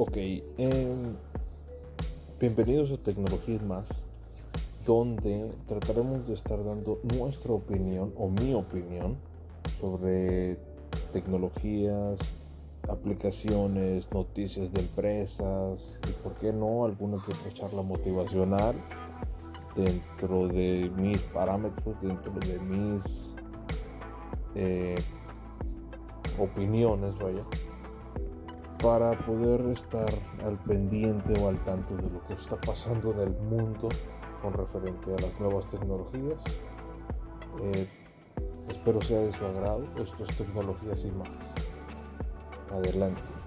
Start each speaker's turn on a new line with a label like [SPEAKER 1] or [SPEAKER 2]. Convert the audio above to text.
[SPEAKER 1] Ok, em, bienvenidos a Tecnologías Más, donde trataremos de estar dando nuestra opinión o mi opinión sobre tecnologías, aplicaciones, noticias de empresas y, por qué no, alguna que charla motivacional dentro de mis parámetros, dentro de mis eh, opiniones, vaya para poder estar al pendiente o al tanto de lo que está pasando en el mundo con referente a las nuevas tecnologías. Eh, espero sea de su agrado. Esto es tecnología sin más. Adelante.